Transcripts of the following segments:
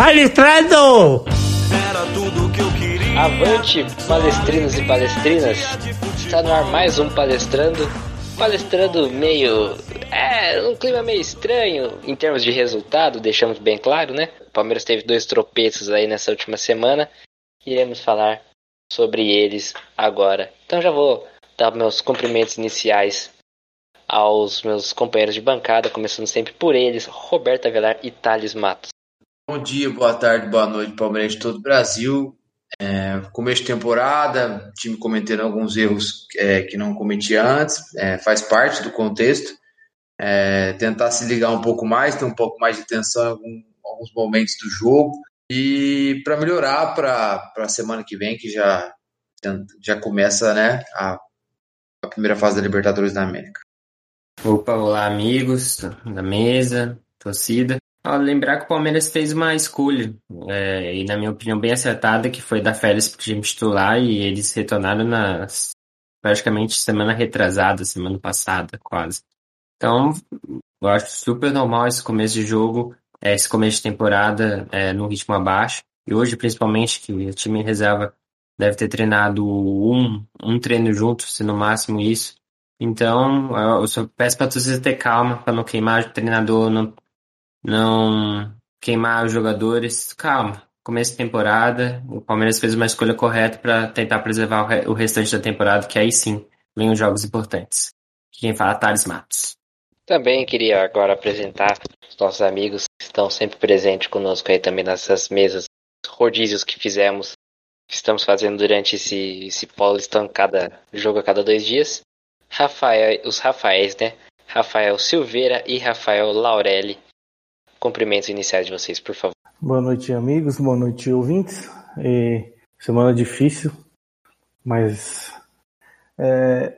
Palestrando! Avante, palestrinos e palestrinas! Está no ar mais um palestrando. Palestrando meio. É, um clima meio estranho em termos de resultado, deixamos bem claro, né? O Palmeiras teve dois tropeços aí nessa última semana. Iremos falar sobre eles agora. Então já vou dar meus cumprimentos iniciais aos meus companheiros de bancada, começando sempre por eles, Roberto Avelar e Thales Matos. Bom dia, boa tarde, boa noite, Palmeiras de todo o Brasil. É, começo de temporada, time cometendo alguns erros é, que não cometia antes, é, faz parte do contexto. É, tentar se ligar um pouco mais, ter um pouco mais de atenção em algum, alguns momentos do jogo e para melhorar para a semana que vem, que já, já começa né, a, a primeira fase da Libertadores da América. Opa, olá amigos da mesa, torcida. Ah, lembrar que o Palmeiras fez uma escolha, é, e na minha opinião bem acertada, que foi dar férias para o time titular e eles retornaram na praticamente semana retrasada, semana passada quase. Então, eu acho super normal esse começo de jogo, é, esse começo de temporada é, no ritmo abaixo. E hoje, principalmente, que o time reserva deve ter treinado um, um treino junto, se no máximo isso. Então, eu só peço para vocês ter calma, para não queimar o treinador, não não queimar os jogadores. Calma, começo de temporada, o Palmeiras fez uma escolha correta para tentar preservar o, restante da temporada, que aí sim vem os jogos importantes. Quem fala, Thales Matos. Também queria agora apresentar os nossos amigos que estão sempre presentes conosco aí também nessas mesas, rodízios que fizemos, que estamos fazendo durante esse, esse Paulistão cada jogo a cada dois dias. Rafael, os Rafaéis, né? Rafael Silveira e Rafael Laurelli cumprimentos iniciais de vocês, por favor. Boa noite, amigos. Boa noite, ouvintes. E semana difícil, mas é,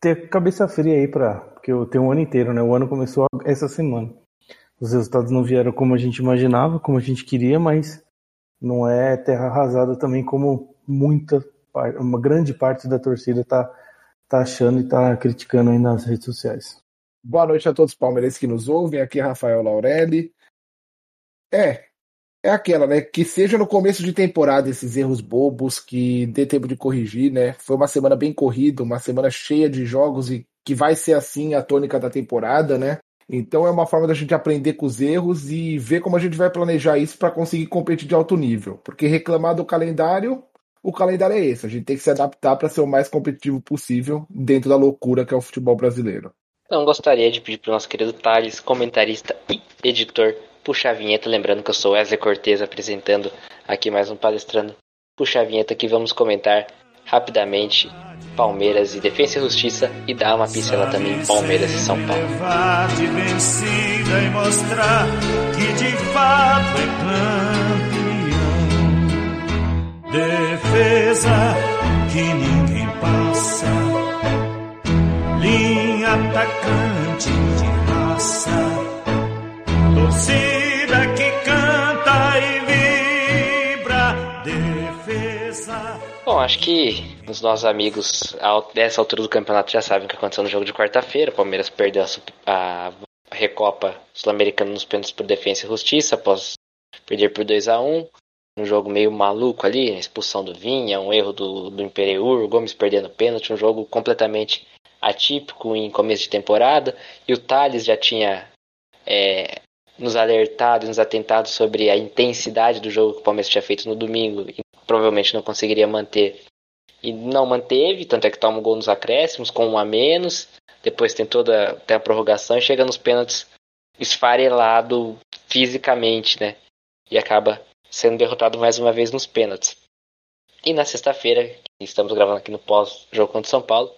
ter cabeça fria aí para porque eu tenho um ano inteiro, né? O ano começou essa semana. Os resultados não vieram como a gente imaginava, como a gente queria, mas não é terra arrasada também como muita uma grande parte da torcida tá tá achando e tá criticando aí nas redes sociais. Boa noite a todos os palmeirenses que nos ouvem. Aqui é Rafael Laurelli. É, é aquela, né? Que seja no começo de temporada esses erros bobos, que dê tempo de corrigir, né? Foi uma semana bem corrida, uma semana cheia de jogos e que vai ser assim a tônica da temporada, né? Então é uma forma da gente aprender com os erros e ver como a gente vai planejar isso para conseguir competir de alto nível. Porque reclamar do calendário, o calendário é esse. A gente tem que se adaptar para ser o mais competitivo possível dentro da loucura que é o futebol brasileiro. Então gostaria de pedir para o nosso querido Thales, comentarista e editor, puxar a vinheta, lembrando que eu sou Wesley Cortez apresentando aqui mais um palestrando. Puxa a vinheta que vamos comentar rapidamente Palmeiras e Defesa e Justiça e dar uma pincelada também em Palmeiras e São Paulo. De vencida e mostrar que de fato é campeão. Defesa que ninguém passa atacante de raça, torcida que canta e vibra, defesa. Bom, acho que os nossos amigos dessa altura do campeonato já sabem o que aconteceu no jogo de quarta-feira. O Palmeiras perdeu a, a Recopa Sul-Americana nos pênaltis por Defesa e Justiça após perder por 2 a 1 um jogo meio maluco ali, a expulsão do Vinha, um erro do, do Imperiur, o Gomes perdendo pênalti, um jogo completamente atípico em começo de temporada, e o Thales já tinha é, nos alertado, nos atentado sobre a intensidade do jogo que o Palmeiras tinha feito no domingo e provavelmente não conseguiria manter. E não manteve, tanto é que toma um gol nos acréscimos, com um a menos, depois tem toda a prorrogação e chega nos pênaltis esfarelado fisicamente, né? E acaba sendo derrotado mais uma vez nos pênaltis. E na sexta-feira, estamos gravando aqui no pós-jogo contra o São Paulo,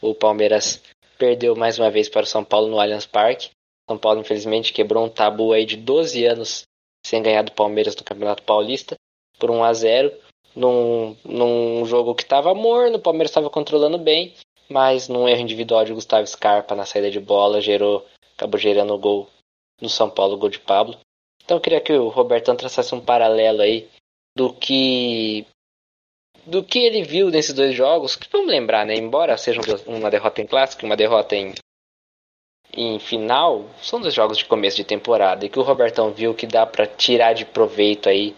o Palmeiras perdeu mais uma vez para o São Paulo no Allianz Parque. São Paulo, infelizmente, quebrou um tabu aí de 12 anos sem ganhar do Palmeiras no Campeonato Paulista por 1 a 0 num, num jogo que estava morno, o Palmeiras estava controlando bem, mas num erro individual de Gustavo Scarpa na saída de bola, gerou, acabou gerando o gol no São Paulo, o gol de Pablo. Então eu queria que o Robertão traçasse um paralelo aí do que do que ele viu nesses dois jogos, que vamos lembrar, né? Embora seja uma derrota em clássico, uma derrota em, em final são dos jogos de começo de temporada e que o Robertão viu que dá para tirar de proveito aí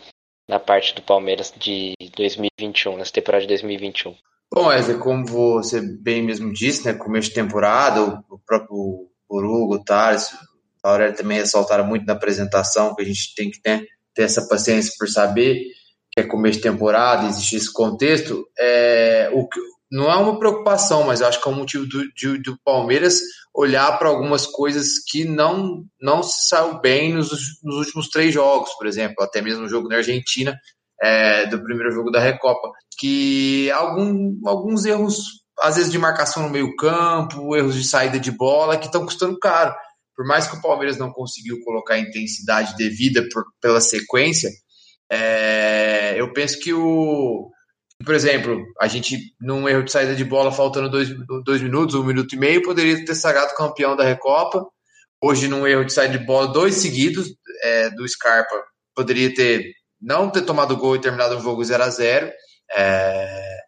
na parte do Palmeiras de 2021, nessa temporada de 2021. Bom, Wesley, como você bem mesmo disse, né, começo de temporada, o próprio Urugo, o Thales, a Aurélio também ressaltaram muito na apresentação que a gente tem que ter, ter essa paciência por saber que é começo de temporada, existe esse contexto. É, o, não é uma preocupação, mas eu acho que é um motivo do, do Palmeiras olhar para algumas coisas que não, não se saiu bem nos, nos últimos três jogos, por exemplo, até mesmo o jogo na Argentina, é, do primeiro jogo da Recopa, que algum, alguns erros, às vezes de marcação no meio campo, erros de saída de bola, que estão custando caro. Por mais que o Palmeiras não conseguiu colocar a intensidade devida por, pela sequência, é, eu penso que o, por exemplo, a gente, num erro de saída de bola, faltando dois, dois minutos, um minuto e meio, poderia ter sagrado campeão da Recopa. Hoje, num erro de saída de bola, dois seguidos é, do Scarpa, poderia ter não ter tomado gol e terminado o jogo 0 a 0 é,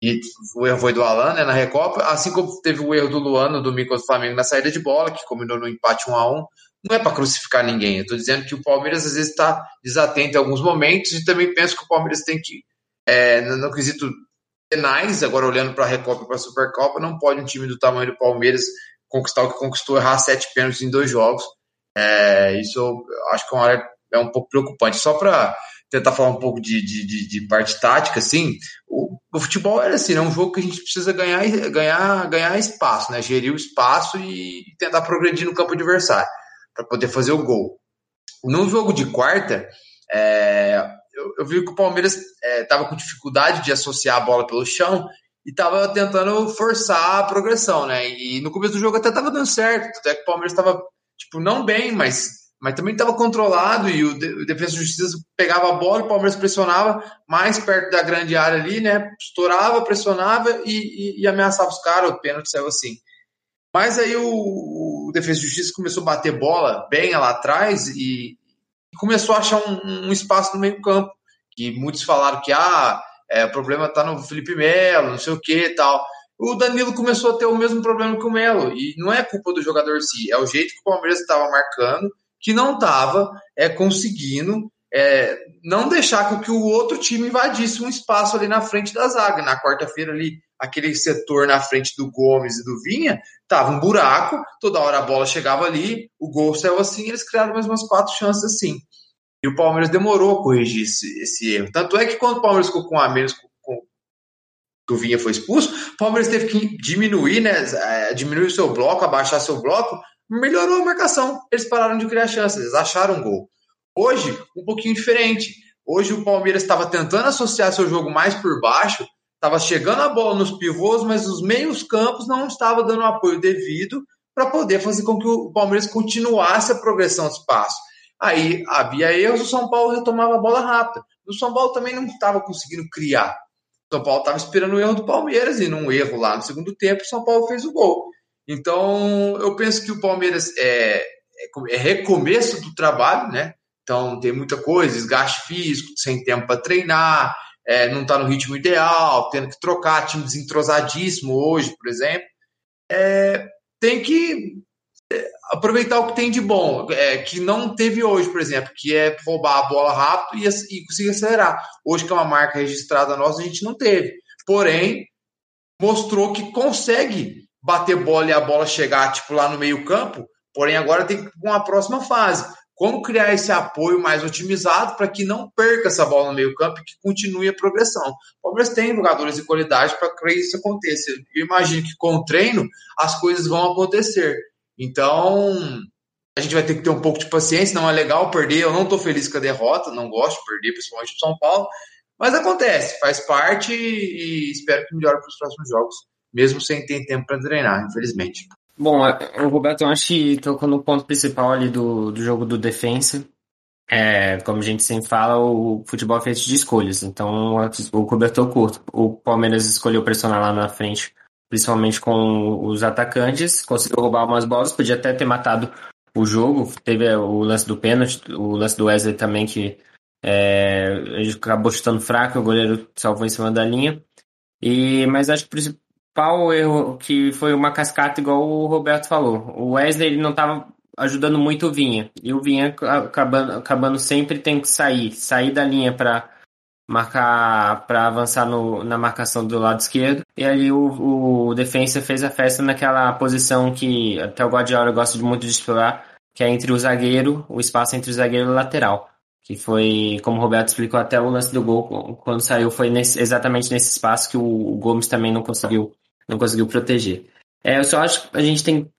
e o erro foi do Alan né, na Recopa, assim como teve o erro do Luan no domingo do Flamengo na saída de bola, que combinou no empate 1 a 1 Não é para crucificar ninguém, eu estou dizendo que o Palmeiras às vezes está desatento em alguns momentos e também penso que o Palmeiras tem que, é, no, no quesito penais, agora olhando para a Recopa e para a Supercopa, não pode um time do tamanho do Palmeiras conquistar o que conquistou, errar sete pênaltis em dois jogos. É, isso eu acho que é, uma, é um pouco preocupante. Só para tentar falar um pouco de, de, de, de parte tática, assim, o, o, futebol era assim, é um jogo que a gente precisa ganhar, ganhar, ganhar espaço, né? Gerir o espaço e tentar progredir no campo adversário para poder fazer o gol. No jogo de quarta, é, eu, eu, vi que o Palmeiras estava é, com dificuldade de associar a bola pelo chão e estava tentando forçar a progressão, né? E no começo do jogo até estava dando certo, até que o Palmeiras estava, tipo, não bem, mas mas também estava controlado e o, de, o Defesa e Justiça pegava a bola, o Palmeiras pressionava mais perto da grande área ali, né? Estourava, pressionava e, e, e ameaçava os caras, o pênalti saiu assim. Mas aí o, o Defesa e Justiça começou a bater bola bem lá atrás e, e começou a achar um, um, espaço no meio campo, que muitos falaram que ah, é, o problema está no Felipe Melo, não sei o que e tal. O Danilo começou a ter o mesmo problema que o Melo, e não é culpa do jogador em si, é o jeito que o Palmeiras estava marcando, que não estava é, conseguindo é, não deixar que o outro time invadisse um espaço ali na frente da zaga. Na quarta-feira ali, aquele setor na frente do Gomes e do Vinha, tava um buraco, toda hora a bola chegava ali, o gol saiu assim, eles criaram mais umas quatro chances assim. E o Palmeiras demorou a corrigir esse, esse erro. Tanto é que quando o Palmeiras ficou com a menos que o Vinha foi expulso, o Palmeiras teve que diminuir, né, é, diminuir o seu bloco, abaixar seu bloco, melhorou a marcação. Eles pararam de criar chances, eles acharam um gol. Hoje, um pouquinho diferente. Hoje o Palmeiras estava tentando associar seu jogo mais por baixo, estava chegando a bola nos pivôs, mas os meios campos não estavam dando o apoio devido para poder fazer com que o Palmeiras continuasse a progressão de espaço. Aí havia erros, o São Paulo retomava a bola rápida. O São Paulo também não estava conseguindo criar. O São Paulo estava esperando o erro do Palmeiras e num erro lá no segundo tempo, o São Paulo fez o gol. Então, eu penso que o Palmeiras é, é, é recomeço do trabalho, né? Então, tem muita coisa, desgaste físico, sem tempo para treinar, é, não está no ritmo ideal, tendo que trocar, time desentrosadíssimo hoje, por exemplo. É, tem que é, aproveitar o que tem de bom, é, que não teve hoje, por exemplo, que é roubar a bola rápido e, e conseguir acelerar. Hoje, que é uma marca registrada nossa, a gente não teve. Porém, mostrou que consegue bater bola e a bola chegar tipo lá no meio campo, porém agora tem que ir uma próxima fase. Como criar esse apoio mais otimizado para que não perca essa bola no meio campo e que continue a progressão. O Palmeiras tem jogadores de qualidade para que isso aconteça. Eu imagino que com o treino as coisas vão acontecer. Então, a gente vai ter que ter um pouco de paciência, não é legal perder. Eu não estou feliz com a derrota, não gosto de perder, principalmente no São Paulo. Mas acontece, faz parte e espero que melhore para os próximos jogos mesmo sem ter tempo para treinar, infelizmente. Bom, o Roberto, eu acho que tocou no ponto principal ali do, do jogo do defensa. É, como a gente sempre fala, o futebol é feito de escolhas. Então, o cobertor curto. O Palmeiras escolheu pressionar lá na frente, principalmente com os atacantes. Conseguiu roubar umas bolas, podia até ter matado o jogo. Teve o lance do pênalti, o lance do Wesley também, que é, acabou chutando fraco, o goleiro salvou em cima da linha. E, mas acho que principal erro que foi uma cascata, igual o Roberto falou. O Wesley ele não estava ajudando muito o Vinha. E o Vinha acabando, acabando sempre tem que sair, sair da linha para marcar para avançar no, na marcação do lado esquerdo. E ali o, o defensa fez a festa naquela posição que até o Guardiola gosta muito de explorar, que é entre o zagueiro, o espaço entre o zagueiro e o lateral. Que foi, como o Roberto explicou, até o lance do gol, quando saiu, foi nesse, exatamente nesse espaço que o, o Gomes também não conseguiu, não conseguiu proteger. É, eu só acho que a gente tem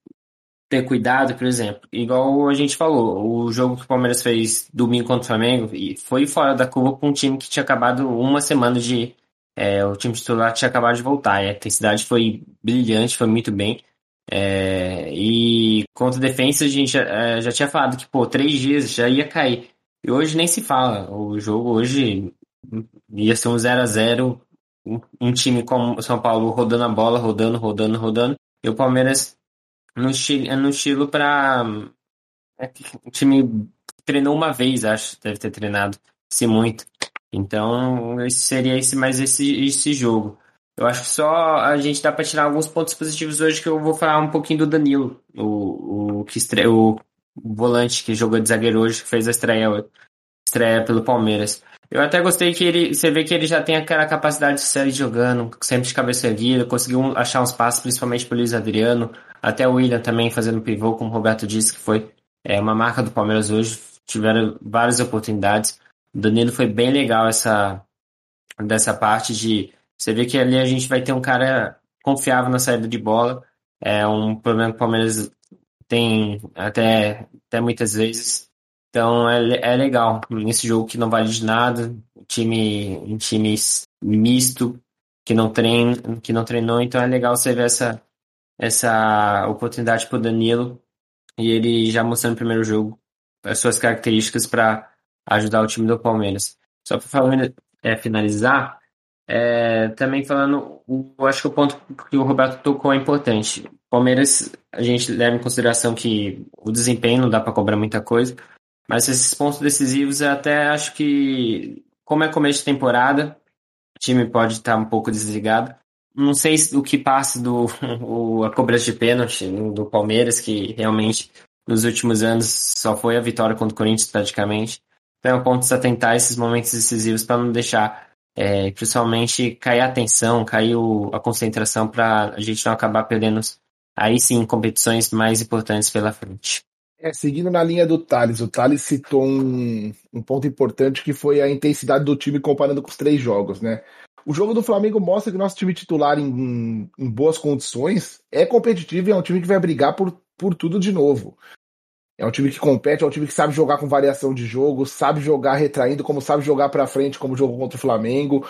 ter cuidado, por exemplo, igual a gente falou, o jogo que o Palmeiras fez domingo contra o Flamengo e foi fora da curva com um time que tinha acabado uma semana de. É, o time titular tinha acabado de voltar. E a intensidade foi brilhante, foi muito bem. É, e contra a defesa a gente já, é, já tinha falado que, pô, três dias já ia cair. E hoje nem se fala. O jogo hoje ia ser um 0 a 0 um, time como o São Paulo rodando a bola, rodando, rodando, rodando. E o Palmeiras no estilo, no estilo para é o time treinou uma vez, acho, deve ter treinado, se muito. Então, esse seria esse mais esse esse jogo. Eu acho que só a gente dá para tirar alguns pontos positivos hoje que eu vou falar um pouquinho do Danilo, o, o que estre... o volante que jogou de zagueiro hoje, que fez a estreia, estreia pelo Palmeiras. Eu até gostei que ele, você vê que ele já tem aquela capacidade de sair jogando, sempre de cabeça erguida, conseguiu achar uns passos, principalmente pro Luiz Adriano, até o William também fazendo pivô, como o Roberto disse, que foi é, uma marca do Palmeiras hoje. Tiveram várias oportunidades. O Danilo foi bem legal essa dessa parte de você vê que ali a gente vai ter um cara confiável na saída de bola. É um problema que o Palmeiras tem até, até muitas vezes. Então é, é legal. Nesse jogo que não vale de nada, time, um time misto, que não treina, que não treinou, então é legal você ver essa, essa oportunidade para o Danilo e ele já mostrando no primeiro jogo as suas características para ajudar o time do Palmeiras. Só para é, finalizar, é, também falando, eu acho que o ponto que o Roberto tocou é importante. Palmeiras, a gente leva em consideração que o desempenho não dá para cobrar muita coisa, mas esses pontos decisivos eu até acho que, como é começo de temporada, o time pode estar um pouco desligado, não sei o que passa do o, a cobrança de pênalti do Palmeiras, que realmente nos últimos anos só foi a vitória contra o Corinthians praticamente. Então é um ponto de a esses momentos decisivos para não deixar, é, principalmente, cair a atenção, cair o, a concentração para a gente não acabar perdendo aí sim competições mais importantes pela frente. É, seguindo na linha do Thales, o Thales citou um, um ponto importante que foi a intensidade do time comparando com os três jogos, né? O jogo do Flamengo mostra que nosso time titular em, em boas condições é competitivo e é um time que vai brigar por, por tudo de novo. É um time que compete, é um time que sabe jogar com variação de jogo, sabe jogar retraindo, como sabe jogar para frente, como jogou contra o Flamengo.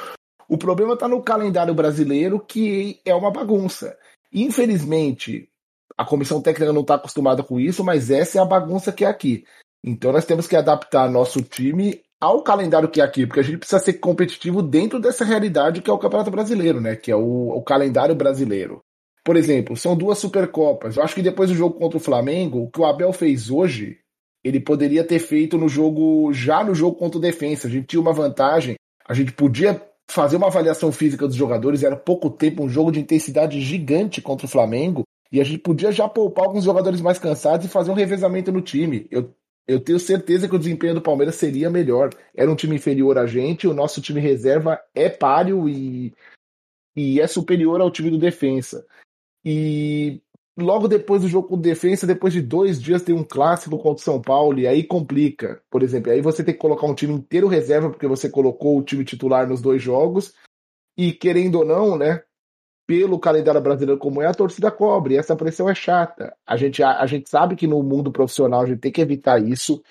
O problema está no calendário brasileiro, que é uma bagunça. Infelizmente, a comissão técnica não está acostumada com isso, mas essa é a bagunça que é aqui. Então nós temos que adaptar nosso time ao calendário que é aqui, porque a gente precisa ser competitivo dentro dessa realidade que é o Campeonato Brasileiro, né? Que é o, o calendário brasileiro. Por exemplo, são duas Supercopas. Eu acho que depois do jogo contra o Flamengo, o que o Abel fez hoje, ele poderia ter feito no jogo, já no jogo contra o Defensa. A gente tinha uma vantagem, a gente podia fazer uma avaliação física dos jogadores, era pouco tempo, um jogo de intensidade gigante contra o Flamengo, e a gente podia já poupar alguns jogadores mais cansados e fazer um revezamento no time. Eu eu tenho certeza que o desempenho do Palmeiras seria melhor. Era um time inferior a gente, o nosso time reserva é páreo e, e é superior ao time do defensa. E logo depois do jogo com o defensa, depois de dois dias, tem um clássico contra o São Paulo, e aí complica. Por exemplo, aí você tem que colocar um time inteiro reserva, porque você colocou o time titular nos dois jogos. E querendo ou não, né? Pelo calendário brasileiro como é, a torcida cobre. Essa pressão é chata. A gente, a, a gente sabe que no mundo profissional a gente tem que evitar isso.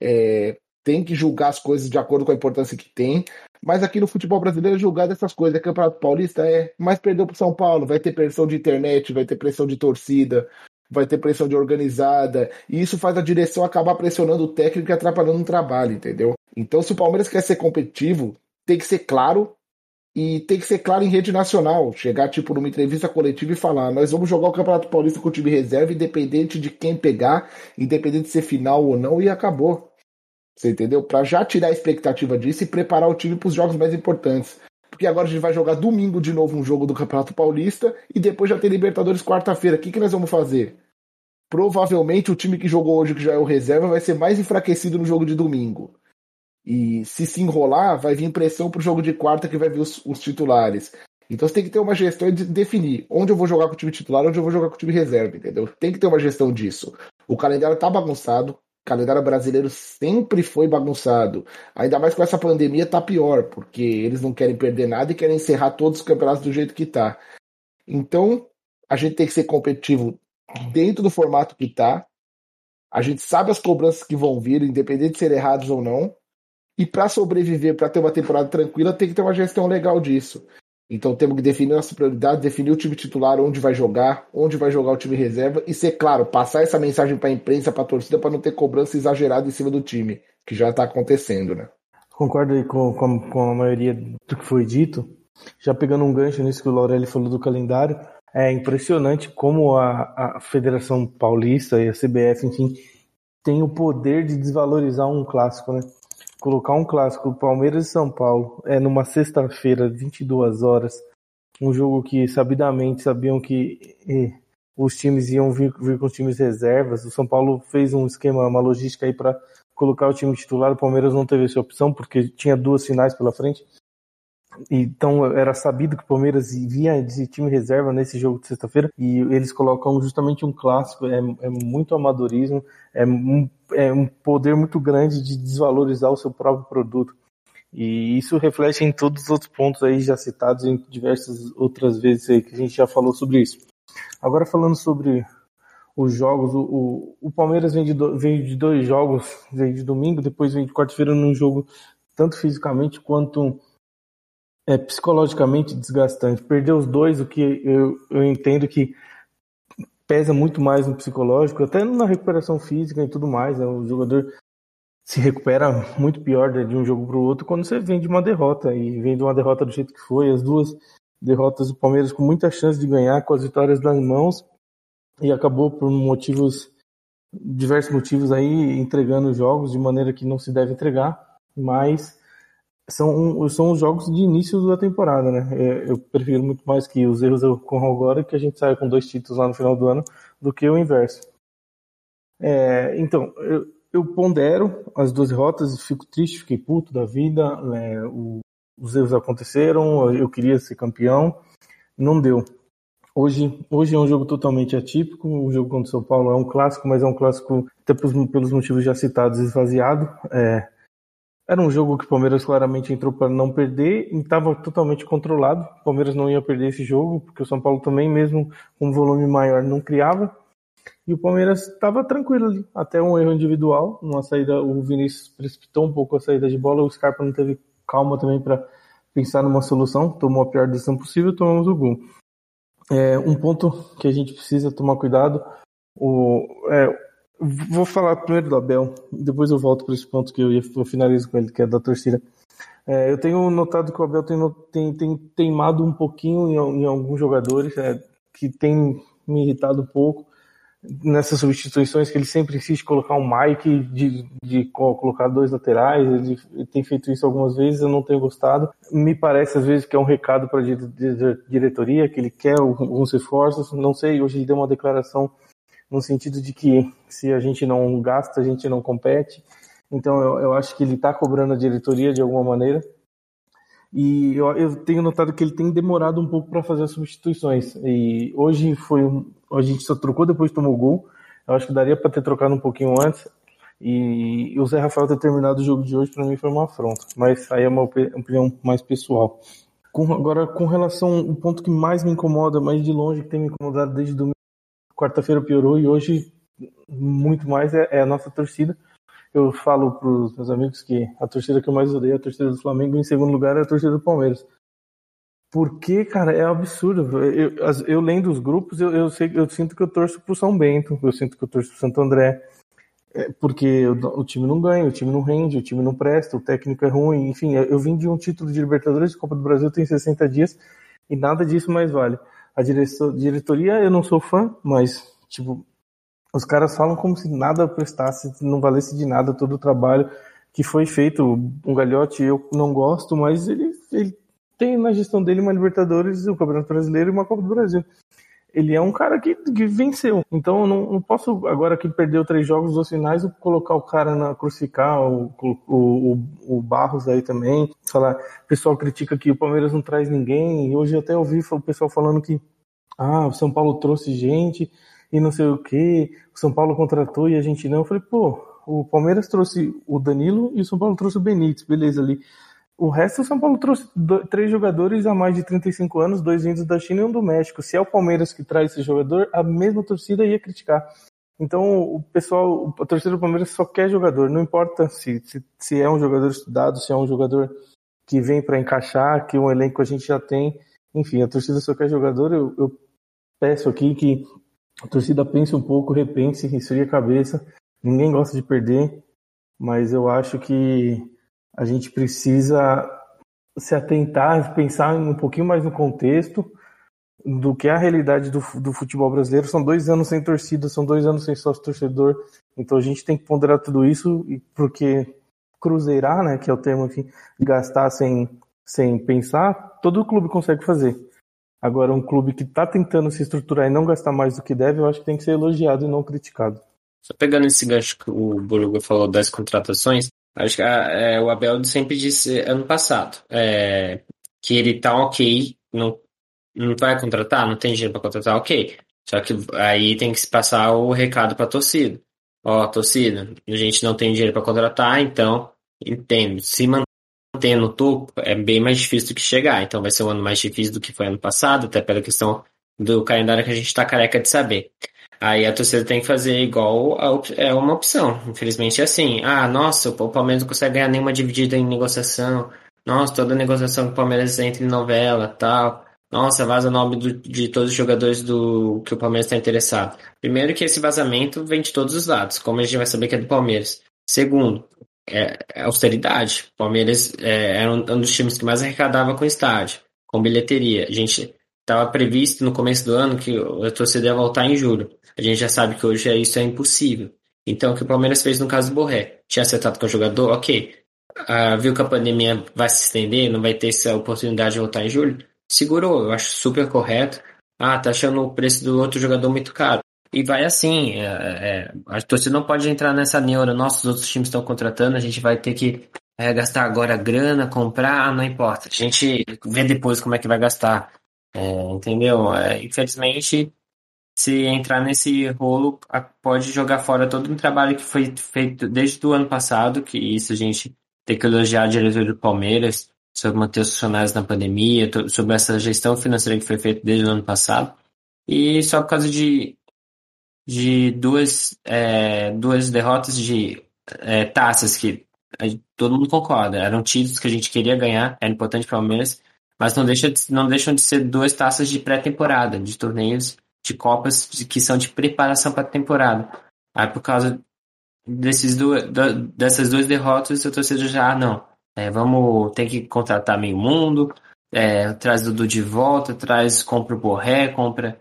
É, tem que julgar as coisas de acordo com a importância que tem. Mas aqui no futebol brasileiro, julgar dessas coisas. É Campeonato Paulista é, mas perdeu para São Paulo. Vai ter pressão de internet, vai ter pressão de torcida, vai ter pressão de organizada. E isso faz a direção acabar pressionando o técnico e atrapalhando o trabalho, entendeu? Então, se o Palmeiras quer ser competitivo, tem que ser claro e tem que ser claro em rede nacional. Chegar, tipo, numa entrevista coletiva e falar: nós vamos jogar o Campeonato Paulista com o time reserva, independente de quem pegar, independente de ser final ou não, e acabou. Você entendeu? Para já tirar a expectativa disso e preparar o time para os jogos mais importantes. porque agora a gente vai jogar domingo de novo um jogo do Campeonato Paulista e depois já tem Libertadores quarta-feira. O que, que nós vamos fazer? Provavelmente o time que jogou hoje, que já é o reserva, vai ser mais enfraquecido no jogo de domingo. E se se enrolar, vai vir pressão pro jogo de quarta que vai vir os, os titulares. Então você tem que ter uma gestão de definir onde eu vou jogar com o time titular, onde eu vou jogar com o time reserva, entendeu? Tem que ter uma gestão disso. O calendário tá bagunçado, o calendário brasileiro sempre foi bagunçado. Ainda mais com essa pandemia tá pior, porque eles não querem perder nada e querem encerrar todos os campeonatos do jeito que tá. Então, a gente tem que ser competitivo dentro do formato que tá. A gente sabe as cobranças que vão vir, independente de ser errados ou não. E para sobreviver, para ter uma temporada tranquila, tem que ter uma gestão legal disso. Então temos que definir nossa prioridade, definir o time titular, onde vai jogar, onde vai jogar o time reserva e ser claro, passar essa mensagem para a imprensa, para a torcida, para não ter cobrança exagerada em cima do time, que já está acontecendo, né? Concordo com, com, com, a maioria do que foi dito. Já pegando um gancho nisso que o Laureli falou do calendário, é impressionante como a, a Federação Paulista e a CBF, enfim, tem o poder de desvalorizar um clássico, né? Colocar um clássico Palmeiras e São Paulo é numa sexta-feira, 22 horas, um jogo que sabidamente sabiam que eh, os times iam vir, vir, com os times reservas. O São Paulo fez um esquema, uma logística aí para colocar o time titular. O Palmeiras não teve essa opção porque tinha duas finais pela frente. Então era sabido que o Palmeiras vinha de time reserva nesse jogo de sexta-feira e eles colocam justamente um clássico. É, é muito amadorismo, é um, é um poder muito grande de desvalorizar o seu próprio produto. E isso reflete em todos os outros pontos aí já citados em diversas outras vezes aí que a gente já falou sobre isso. Agora falando sobre os jogos, o, o, Palmeiras vem de, do, vem de dois jogos, vem de domingo, depois vem de quarta-feira num jogo tanto fisicamente quanto é psicologicamente desgastante. Perder os dois, o que eu, eu entendo que pesa muito mais no psicológico, até na recuperação física e tudo mais. Né? O jogador se recupera muito pior de um jogo para o outro quando você vem de uma derrota e vem de uma derrota do jeito que foi. As duas derrotas do Palmeiras com muita chance de ganhar, com as vitórias nas mãos e acabou por motivos diversos motivos aí entregando os jogos de maneira que não se deve entregar, mas são, são os jogos de início da temporada, né? É, eu prefiro muito mais que os erros ocorram agora que a gente saia com dois títulos lá no final do ano do que o inverso. É, então, eu, eu, pondero as duas derrotas, fico triste, fiquei puto da vida, é, o, os erros aconteceram, eu queria ser campeão, não deu. Hoje, hoje é um jogo totalmente atípico, o jogo contra o São Paulo é um clássico, mas é um clássico, até pelos motivos já citados, esvaziado. É, era um jogo que o Palmeiras claramente entrou para não perder e estava totalmente controlado. O Palmeiras não ia perder esse jogo, porque o São Paulo também, mesmo com um volume maior, não criava. E o Palmeiras estava tranquilo ali, até um erro individual. Numa saída, o Vinícius precipitou um pouco a saída de bola, o Scarpa não teve calma também para pensar numa solução, tomou a pior decisão possível, tomamos o gol. É, um ponto que a gente precisa tomar cuidado, o, é, Vou falar primeiro do Abel, depois eu volto para esse ponto que eu, ia, eu finalizo com ele, que é da torcida. É, eu tenho notado que o Abel tem, tem, tem teimado um pouquinho em, em alguns jogadores, é, que tem me irritado um pouco nessas substituições, que ele sempre insiste colocar um Mike, de, de colocar dois laterais, ele, ele, tem feito isso algumas vezes, eu não tenho gostado. Me parece às vezes que é um recado para a diretoria, que ele quer alguns reforços, não sei, hoje ele deu uma declaração no sentido de que se a gente não gasta, a gente não compete. Então eu, eu acho que ele está cobrando a diretoria de alguma maneira. E eu, eu, tenho notado que ele tem demorado um pouco para fazer as substituições. E hoje foi um, a gente só trocou depois tomou gol. Eu acho que daria para ter trocado um pouquinho antes. E, o Zé Rafael ter terminado o jogo de hoje para mim foi uma afronta. Mas aí é uma opinião mais pessoal. Com, agora, com relação o ponto que mais me incomoda, mais de longe que tem me incomodado desde domingo quarta-feira piorou e hoje muito mais é, é a nossa torcida. Eu falo para os meus amigos que a torcida que eu mais odeio é a torcida do Flamengo, e em segundo lugar é a torcida do Palmeiras. Porque, cara, é absurdo. Eu, eu lendo os grupos, eu, eu, sei, eu sinto que eu torço pro São Bento, eu sinto que eu torço pro Santo André, é, porque o, time não ganha, o time não rende, o time não presta, o técnico é ruim, enfim, eu vim de um título de Libertadores de Copa do Brasil tem 60 dias e nada disso mais vale. A diretoria eu não sou fã, mas, tipo, os caras falam como se nada prestasse, não valesse de nada todo o trabalho que foi feito. Um galhote eu não gosto, mas ele, ele tem na gestão dele uma Libertadores, o Campeonato Brasileiro e uma Copa do Brasil. Ele é um cara que, que venceu. Então eu não, não, posso, agora que perdeu três jogos dos finais, colocar o cara na crucificar, o, o, o, o Barros aí também. Falar, o pessoal critica que o Palmeiras não traz ninguém. E hoje até ouvi o pessoal falando que ah, o São Paulo trouxe gente e não sei o que, o São Paulo contratou e a gente não. Eu falei, pô, o Palmeiras trouxe o Danilo e o São Paulo trouxe o Benítez, beleza ali. O resto, o São Paulo trouxe dois, três jogadores a mais de 35 anos, dois vindos da China e um do México. Se é o Palmeiras que traz esse jogador, a mesma torcida ia criticar. Então, o pessoal, a torcida do Palmeiras só quer jogador. Não importa se, se, se é um jogador estudado, se é um jogador que vem para encaixar, que um elenco a gente já tem. Enfim, a torcida só quer jogador. Eu, eu peço aqui que a torcida pense um pouco, repense, esfrie a cabeça. Ninguém gosta de perder, mas eu acho que a gente precisa se atentar, pensar um pouquinho mais no contexto do que é a realidade do, do futebol brasileiro. São dois anos sem torcida, são dois anos sem sócio torcedor, então a gente tem que ponderar tudo isso, porque cruzeirar, né, que é o termo aqui, gastar sem, sem pensar, todo clube consegue fazer. Agora, um clube que está tentando se estruturar e não gastar mais do que deve, eu acho que tem que ser elogiado e não criticado. Só pegando esse gancho que o Buruga falou das contratações, acho que a, é, o Abel sempre disse ano passado é, que ele tá ok, não, não vai contratar, não tem dinheiro para contratar, ok. Só que aí tem que se passar o recado para a torcida. Ó, torcida, a gente não tem dinheiro para contratar, então entendo. Se manter no topo é bem mais difícil do que chegar. Então vai ser um ano mais difícil do que foi ano passado, até pela questão do calendário que a gente está careca de saber. Aí a torcida tem que fazer igual a, é uma opção. Infelizmente é assim. Ah, nossa, o Palmeiras não consegue ganhar nenhuma dividida em negociação. Nossa, toda negociação que o Palmeiras entra em novela tal. Nossa, vaza o nome do, de todos os jogadores do que o Palmeiras está interessado. Primeiro que esse vazamento vem de todos os lados. Como a gente vai saber que é do Palmeiras? Segundo, é, é austeridade. O Palmeiras é, era um, um, dos times que mais arrecadava com estádio, com bilheteria. A gente estava previsto no começo do ano que a torcida ia voltar em julho. A gente já sabe que hoje isso é impossível. Então, o que o Palmeiras fez no caso do Borré? Tinha acertado com o jogador? Ok. Ah, viu que a pandemia vai se estender, não vai ter essa oportunidade de voltar em julho? Segurou, eu acho super correto. Ah, tá achando o preço do outro jogador muito caro. E vai assim, é, é, a torcida não pode entrar nessa neura, nossos outros times estão contratando, a gente vai ter que é, gastar agora grana, comprar, ah, não importa. A gente vê depois como é que vai gastar. É, entendeu? É, infelizmente, se entrar nesse rolo, pode jogar fora todo um trabalho que foi feito desde o ano passado, que isso a gente tem que elogiar a diretoria do Palmeiras, sobre manter os funcionários na pandemia, sobre essa gestão financeira que foi feita desde o ano passado. E só por causa de de duas, é, duas derrotas de é, taças que todo mundo concorda, eram títulos que a gente queria ganhar, era importante para o Palmeiras, mas não, deixa de, não deixam de ser duas taças de pré-temporada, de torneios, de copas que são de preparação para a temporada. Aí por causa desses duas, dessas duas derrotas, eu torcedor já, ah, não, é, vamos, tem que contratar meio mundo, é, traz Dudu de volta, traz, compra o Borré, compra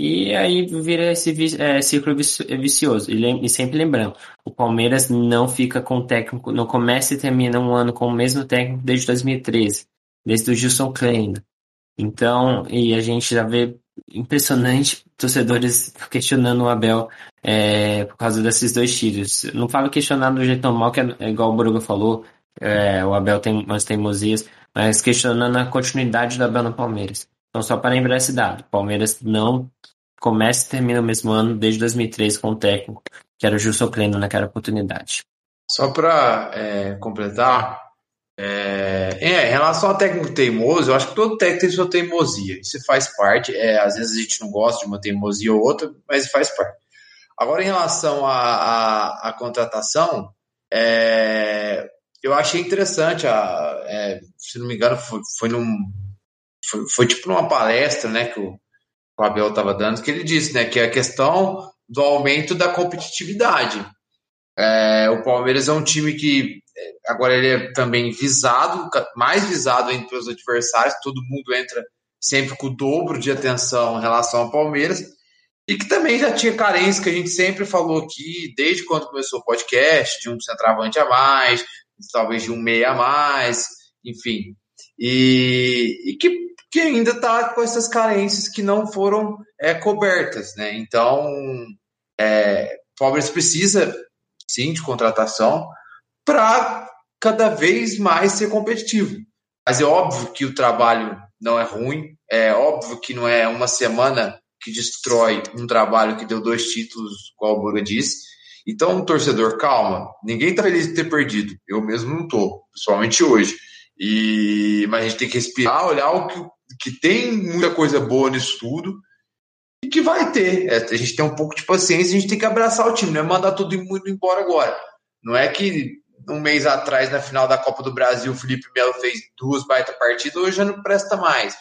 e aí vira esse é, ciclo vicioso. E, e, sempre lembrando, o Palmeiras não fica com o técnico, não começa e termina um ano com o mesmo técnico desde 2013, desde o Gilson Klein. Então, e a gente já vê impressionante torcedores questionando o Abel é, por causa desses dois tiros. Não falo questionar do jeito normal, que é, é igual o Bruga falou, é, o Abel tem umas teimosias, mas questionando a continuidade do Abel no Palmeiras. Então, só para lembrar esse dado, Palmeiras não começa e termina o mesmo ano desde 2013 com o técnico, que era o Gilson Kleino naquela oportunidade. Só para é, completar, é, é, em relação ao técnico teimoso, eu acho que todo técnico tem sua teimosia. Isso faz parte. É, às vezes a gente não gosta de uma teimosia ou outra, mas faz parte. Agora, em relação à contratação, é, eu achei interessante. A, é, se não me engano, foi, foi num foi, foi tipo numa palestra, né, que o, o Abel estava dando, que ele disse, né, que é a questão do aumento da competitividade. É, o Palmeiras é um time que agora ele é também visado, mais visado entre os adversários, todo mundo entra sempre com o dobro de atenção em relação ao Palmeiras, e que também já tinha carência que a gente sempre falou aqui, desde quando começou o podcast, de um centroavante a mais, talvez de um meia a mais, enfim. e, e que, que ainda está com essas carências que não foram é, cobertas. Né? Então, é, o Palmeiras precisa sim de contratação para cada vez mais ser competitivo. Mas é óbvio que o trabalho não é ruim, é óbvio que não é uma semana que destrói um trabalho que deu dois títulos, como o Borga disse. Então, torcedor, calma. Ninguém está feliz de ter perdido. Eu mesmo não estou, principalmente hoje. E mas a gente tem que respirar, olhar o que, que tem muita coisa boa nisso tudo e que vai ter. É, a gente tem um pouco de paciência, a gente tem que abraçar o time, não é mandar todo mundo embora agora. Não é que um mês atrás, na final da Copa do Brasil, o Felipe Melo fez duas baita partidas, hoje já não presta mais.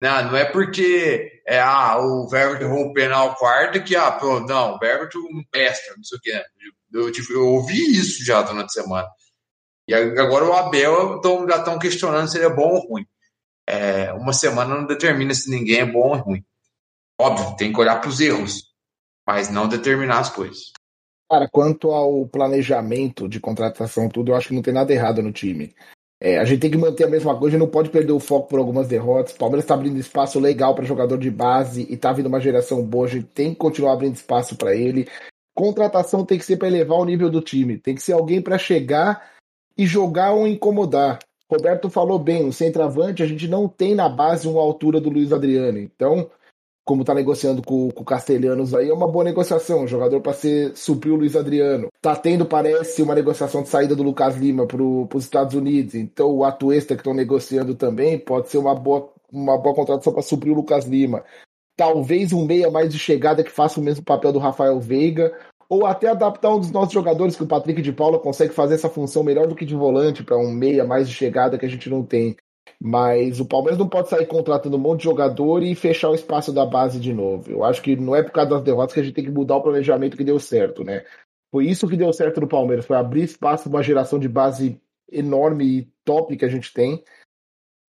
Não, não é porque é, ah, o Verbo errou o penal quarto que, ah, pronto, não, o Verbo não presta, não sei o que. Né? Eu, tipo, eu ouvi isso já durante a semana. E agora o Abel tão, já estão questionando se ele é bom ou ruim. É, uma semana não determina se ninguém é bom ou ruim. Óbvio, tem que olhar para os erros, mas não determinar as coisas. Cara, quanto ao planejamento de contratação, tudo, eu acho que não tem nada errado no time. É, a gente tem que manter a mesma coisa, não pode perder o foco por algumas derrotas. O Palmeiras está abrindo espaço legal para jogador de base e está vindo uma geração boa. A gente tem que continuar abrindo espaço para ele. Contratação tem que ser para elevar o nível do time. Tem que ser alguém para chegar e jogar ou incomodar. Roberto falou bem, o centroavante a gente não tem na base uma altura do Luiz Adriano. Então, como está negociando com, com o Castelhanos aí, é uma boa negociação. Um jogador para ser suprir o Luiz Adriano. Tá tendo, parece, uma negociação de saída do Lucas Lima para os Estados Unidos. Então o Atuesta que estão negociando também pode ser uma boa, uma boa contratação para suprir o Lucas Lima. Talvez um meia mais de chegada que faça o mesmo papel do Rafael Veiga. Ou até adaptar um dos nossos jogadores, que o Patrick de Paula consegue fazer essa função melhor do que de volante, para um meia mais de chegada que a gente não tem. Mas o Palmeiras não pode sair contratando um monte de jogador e fechar o espaço da base de novo. Eu acho que não é por causa das derrotas que a gente tem que mudar o planejamento que deu certo, né? Foi isso que deu certo no Palmeiras, foi abrir espaço para uma geração de base enorme e top que a gente tem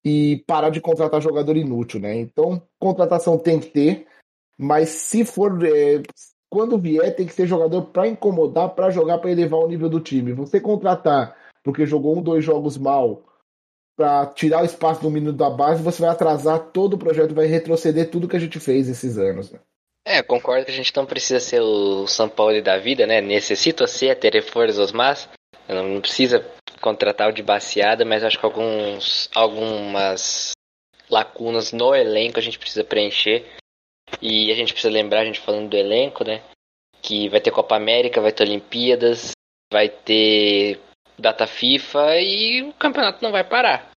e parar de contratar jogador inútil, né? Então, contratação tem que ter, mas se for é, quando vier tem que ser jogador para incomodar, para jogar, para elevar o nível do time. Você contratar porque jogou um, dois jogos mal para tirar o espaço do menino da base, você vai atrasar todo o projeto, vai retroceder tudo que a gente fez esses anos. Né? É, concordo que a gente não precisa ser o São Paulo da vida, né? Necessita ser ter reforços, mas não precisa contratar o de baseada, mas acho que alguns, algumas lacunas no elenco a gente precisa preencher. E a gente precisa lembrar, a gente falando do elenco, né? Que vai ter Copa América, vai ter Olimpíadas, vai ter data FIFA e o campeonato não vai parar.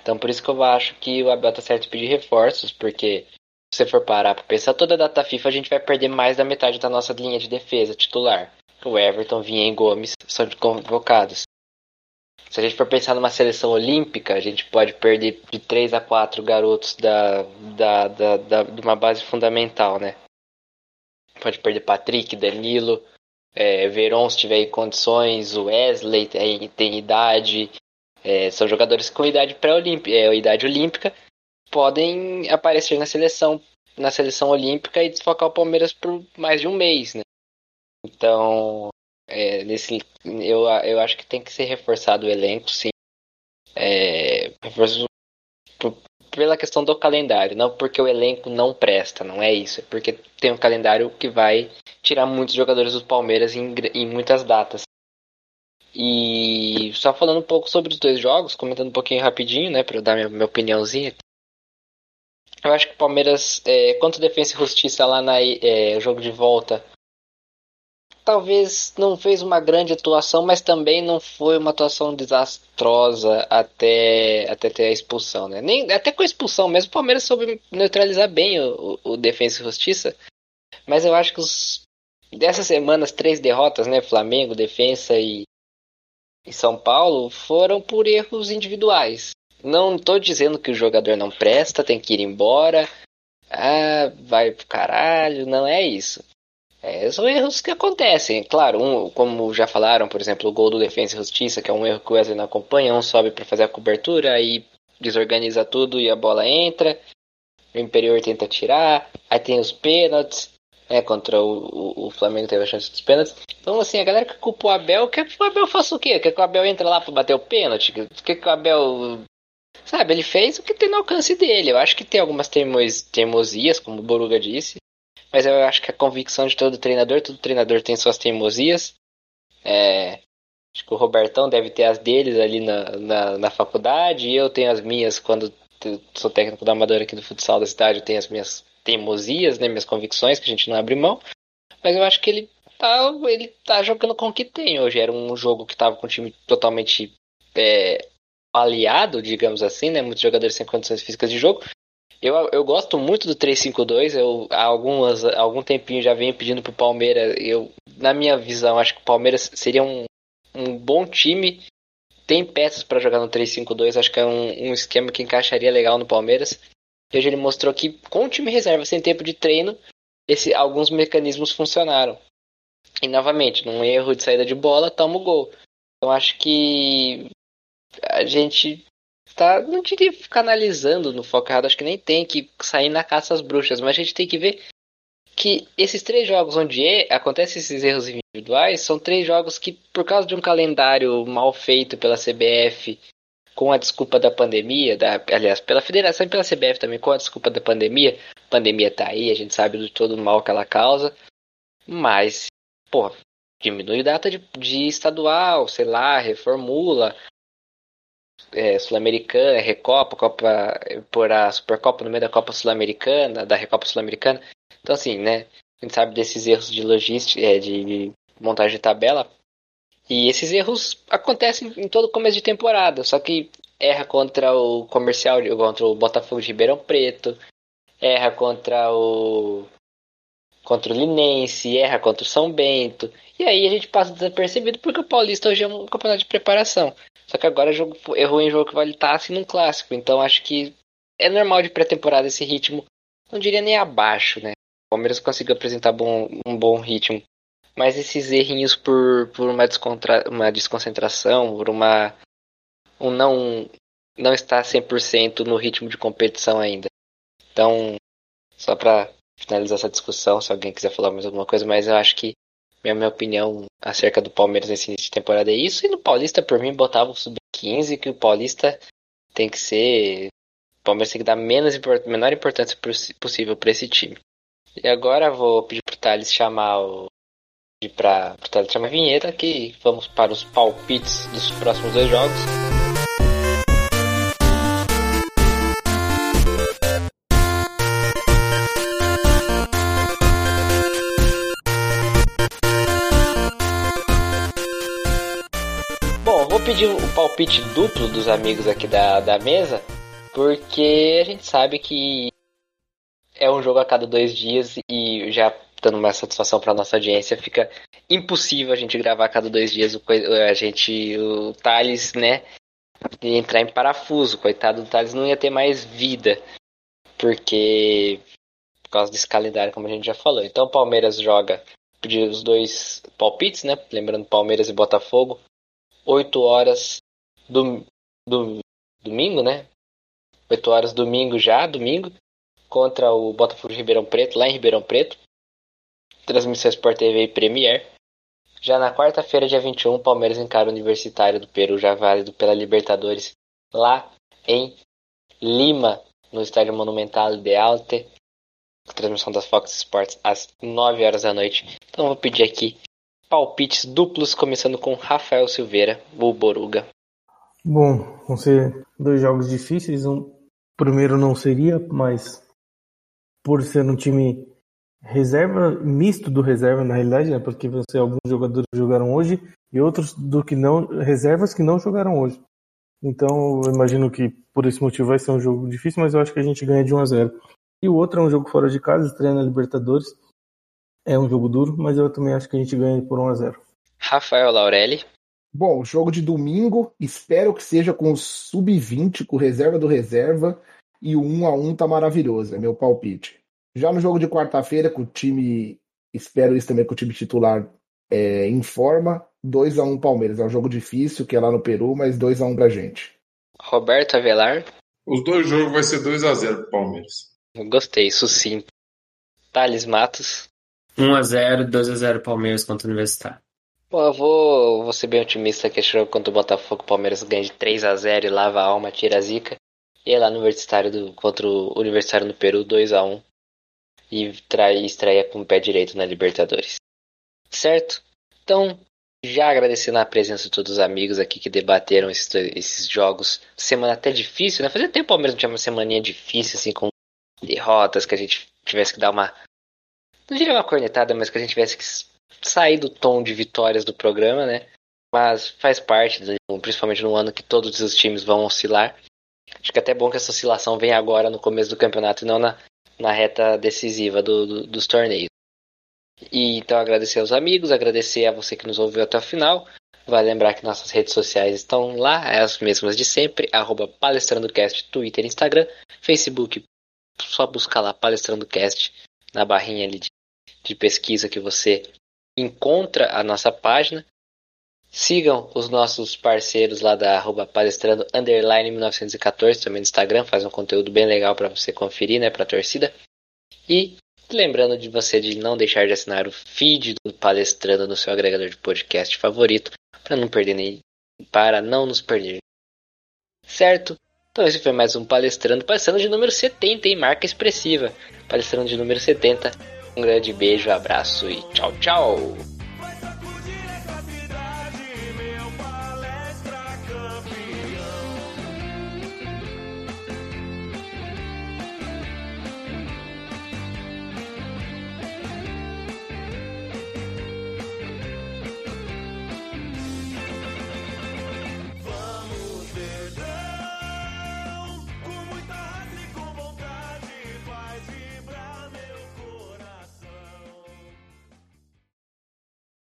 Então por isso que eu acho que o Abel tá certo de pedir reforços, porque se você for parar para pensar toda a data FIFA, a gente vai perder mais da metade da nossa linha de defesa titular. O Everton, Vinha e Gomes são convocados. Se a gente for pensar numa seleção olímpica, a gente pode perder de 3 a 4 garotos da, da, da, da, de uma base fundamental, né? Pode perder Patrick, Danilo, é, Veron se tiver condições, Wesley tem, tem idade, é, são jogadores com idade pré-olímpica, é, idade olímpica, podem aparecer na seleção na seleção olímpica e desfocar o Palmeiras por mais de um mês, né? Então, é, nesse, eu, eu acho que tem que ser reforçado o elenco, sim. É, pela questão do calendário, não porque o elenco não presta, não é isso, é porque tem um calendário que vai tirar muitos jogadores do Palmeiras em, em muitas datas. E só falando um pouco sobre os dois jogos, comentando um pouquinho rapidinho, né, para dar minha, minha opiniãozinha. Eu acho que o Palmeiras, é, quanto Defesa e Justiça lá no é, jogo de volta, talvez não fez uma grande atuação, mas também não foi uma atuação desastrosa até, até ter a expulsão, né? Nem, até com a expulsão mesmo, o Palmeiras soube neutralizar bem o, o, o Defesa e Justiça. Mas eu acho que os, dessas semanas, três derrotas, né? Flamengo, Defensa e, e São Paulo, foram por erros individuais. Não estou dizendo que o jogador não presta, tem que ir embora. Ah, vai pro caralho, não é isso é, são erros que acontecem. Claro, um, como já falaram, por exemplo, o gol do Defensa e Justiça, que é um erro que o Wesley não acompanha, um sobe para fazer a cobertura, aí desorganiza tudo e a bola entra. O Imperior tenta tirar, aí tem os pênaltis, né, contra o, o, o, Flamengo teve a chance dos pênaltis. Então, assim, a galera que culpa o Abel, quer que o Abel faça o quê? Quer que o Abel entre lá para bater o pênalti? Quer que o Abel sabe, ele fez o que tem no alcance dele. Eu acho que tem algumas teimos, teimosias, como o Boruga disse, mas eu acho que a convicção de todo treinador, todo treinador tem suas teimosias. É, acho que o Robertão deve ter as deles ali na, na, na faculdade, e eu tenho as minhas quando sou técnico da Amadora aqui do futsal da cidade, eu tenho as minhas teimosias, né, minhas convicções, que a gente não abre mão. Mas eu acho que ele tá, ele tá jogando com o que tem hoje. Era um jogo que tava com o time totalmente é, aliado, digamos assim, né? Muitos jogadores sem condições físicas de jogo. Eu, eu gosto muito do 3-5-2. Eu há algumas, algum tempinho já venho pedindo pro Palmeiras. Eu, na minha visão, acho que o Palmeiras seria um, um bom time. Tem peças para jogar no 3-5-2. Acho que é um, um esquema que encaixaria legal no Palmeiras. Hoje ele mostrou que com o time reserva, sem tempo de treino, esse, alguns mecanismos funcionaram. E novamente, num erro de saída de bola, toma o gol. Então acho que a gente tá, não diria ficar analisando no foco errado, acho que nem tem que sair na caça às bruxas, mas a gente tem que ver que esses três jogos onde é, acontecem esses erros individuais são três jogos que, por causa de um calendário mal feito pela CBF, com a desculpa da pandemia, da, aliás, pela federação e pela CBF também, com a desculpa da pandemia, a pandemia tá aí, a gente sabe do todo o mal que ela causa, mas, pô, diminui data de, de estadual, sei lá, reformula, é, Sul-Americana, Recopa, Copa, por a Supercopa no meio da Copa Sul-Americana, da Recopa Sul-Americana. Então, assim, né? A gente sabe desses erros de logística, é, de montagem de tabela. E esses erros acontecem em todo começo de temporada. Só que erra contra o comercial, contra o Botafogo de Ribeirão Preto, erra contra o contra o Linense, erra contra o São Bento. E aí a gente passa desapercebido porque o Paulista hoje é um campeonato de preparação. Só que agora jogo, errou em jogo que vale estar assim num clássico. Então acho que é normal de pré-temporada esse ritmo. Não diria nem abaixo, né? O Palmeiras conseguiu apresentar bom, um bom ritmo. Mas esses errinhos por, por uma, descontra, uma desconcentração, por uma. um não, não estar 100% no ritmo de competição ainda. Então, só para finalizar essa discussão, se alguém quiser falar mais alguma coisa, mas eu acho que minha, minha opinião acerca do Palmeiras nesse início de temporada é isso. E no Paulista, por mim, botava o sub-15, que o Paulista tem que ser. O Palmeiras tem que dar menos, menor importância possível para esse time. E agora vou pedir pro Thales chamar o. Pra, pro Thales chamar a vinheta que vamos para os palpites dos próximos dois jogos. Palpite duplo dos amigos aqui da, da mesa, porque a gente sabe que é um jogo a cada dois dias e já dando uma satisfação para nossa audiência, fica impossível a gente gravar a cada dois dias. A gente, o Thales, né, entrar em parafuso. Coitado do Thales não ia ter mais vida, porque por causa desse calendário, como a gente já falou. Então o Palmeiras joga pedir os dois palpites, né? Lembrando Palmeiras e Botafogo, 8 horas do, do domingo, né? 8 horas domingo já, domingo, contra o Botafogo de Ribeirão Preto, lá em Ribeirão Preto. Transmissão Sport TV e Premier. Já na quarta-feira, dia 21, o Palmeiras encara o Universitário do Peru, já válido pela Libertadores, lá em Lima, no Estádio Monumental de Alte. Transmissão das Fox Sports às 9 horas da noite. Então vou pedir aqui palpites duplos, começando com Rafael Silveira, o Boruga. Bom, vão ser dois jogos difíceis. Um primeiro não seria, mas por ser um time reserva, misto do reserva na realidade, né? Porque você alguns jogadores jogaram hoje e outros do que não reservas que não jogaram hoje. Então, eu imagino que por esse motivo vai ser um jogo difícil, mas eu acho que a gente ganha de 1 a 0. E o outro é um jogo fora de casa, estreia na Libertadores. É um jogo duro, mas eu também acho que a gente ganha por 1 a 0 Rafael Laurelli. Bom, jogo de domingo, espero que seja com o sub-20, com reserva do reserva, e o 1 a 1 tá maravilhoso, é meu palpite. Já no jogo de quarta-feira, com o time, espero isso também com o time titular é, em forma, 2 a 1 Palmeiras. É um jogo difícil, que é lá no Peru, mas 2 a 1 pra gente. Roberto Avelar. Os dois jogos vai ser 2 a 0 pro Palmeiras. Gostei, sucinto. Thales Matos. 1x0, 2x0 Palmeiras contra o Universitário. Pô, eu vou, vou ser bem otimista que esse jogo contra o Botafogo, o Palmeiras ganha de 3x0 e lava a alma, tira a zica. E lá no Universitário do, contra o Universitário no Peru 2 a 1 e trai, estreia com o pé direito na Libertadores. Certo? Então, já agradecendo a presença de todos os amigos aqui que debateram esses, esses jogos. Semana até difícil, né? Fazia tempo ao mesmo tinha uma semaninha difícil, assim, com derrotas, que a gente tivesse que dar uma. Não diria uma cornetada, mas que a gente tivesse que sair do tom de vitórias do programa, né? Mas faz parte, principalmente no ano que todos os times vão oscilar. Acho que é até bom que essa oscilação venha agora no começo do campeonato e não na, na reta decisiva do, do, dos torneios. E então agradecer aos amigos, agradecer a você que nos ouviu até o final. Vai lembrar que nossas redes sociais estão lá, é as mesmas de sempre, arroba palestrandocast, Twitter, Instagram, Facebook, só buscar lá palestrandocast na barrinha ali de, de pesquisa que você encontra a nossa página. Sigam os nossos parceiros lá da arroba palestrando underline 1914 também no Instagram, faz um conteúdo bem legal para você conferir, né, para a torcida. E lembrando de você de não deixar de assinar o feed do palestrando no seu agregador de podcast favorito para não perder nem para não nos perder. Certo? Então esse foi mais um palestrando, palestrando de número 70, em marca expressiva. Palestrando de número 70. Um grande beijo, abraço e tchau, tchau.